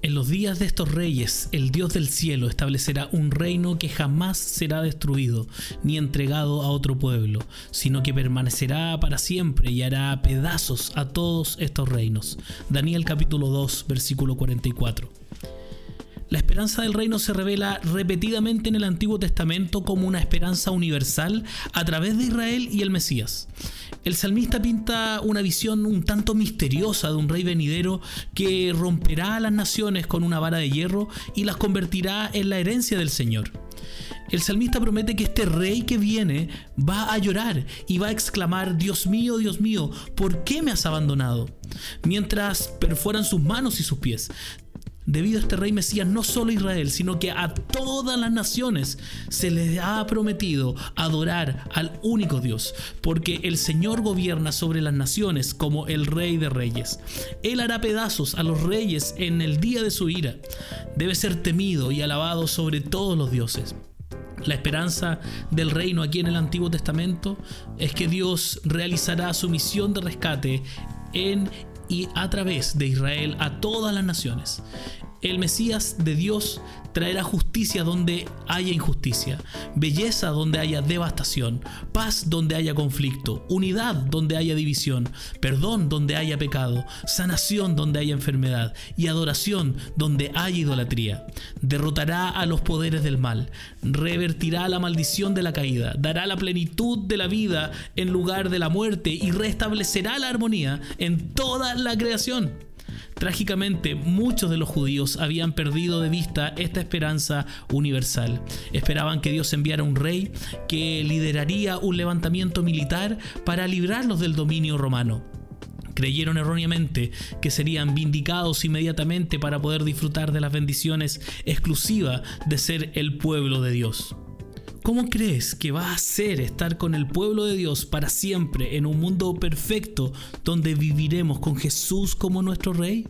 En los días de estos reyes, el Dios del cielo establecerá un reino que jamás será destruido ni entregado a otro pueblo, sino que permanecerá para siempre y hará pedazos a todos estos reinos. Daniel capítulo 2, versículo 44. La esperanza del reino se revela repetidamente en el Antiguo Testamento como una esperanza universal a través de Israel y el Mesías. El salmista pinta una visión un tanto misteriosa de un rey venidero que romperá a las naciones con una vara de hierro y las convertirá en la herencia del Señor. El salmista promete que este rey que viene va a llorar y va a exclamar, Dios mío, Dios mío, ¿por qué me has abandonado? Mientras perforan sus manos y sus pies debido a este rey Mesías, no solo a Israel, sino que a todas las naciones se les ha prometido adorar al único Dios, porque el Señor gobierna sobre las naciones como el rey de reyes. Él hará pedazos a los reyes en el día de su ira. Debe ser temido y alabado sobre todos los dioses. La esperanza del reino aquí en el Antiguo Testamento es que Dios realizará su misión de rescate en y a través de Israel a todas las naciones. El Mesías de Dios traerá justicia donde haya injusticia, belleza donde haya devastación, paz donde haya conflicto, unidad donde haya división, perdón donde haya pecado, sanación donde haya enfermedad y adoración donde haya idolatría. Derrotará a los poderes del mal, revertirá la maldición de la caída, dará la plenitud de la vida en lugar de la muerte y restablecerá la armonía en toda la creación. Trágicamente, muchos de los judíos habían perdido de vista esta esperanza universal. Esperaban que Dios enviara un rey que lideraría un levantamiento militar para librarlos del dominio romano creyeron erróneamente que serían vindicados inmediatamente para poder disfrutar de las bendiciones exclusivas de ser el pueblo de Dios. ¿Cómo crees que va a ser estar con el pueblo de Dios para siempre en un mundo perfecto donde viviremos con Jesús como nuestro Rey?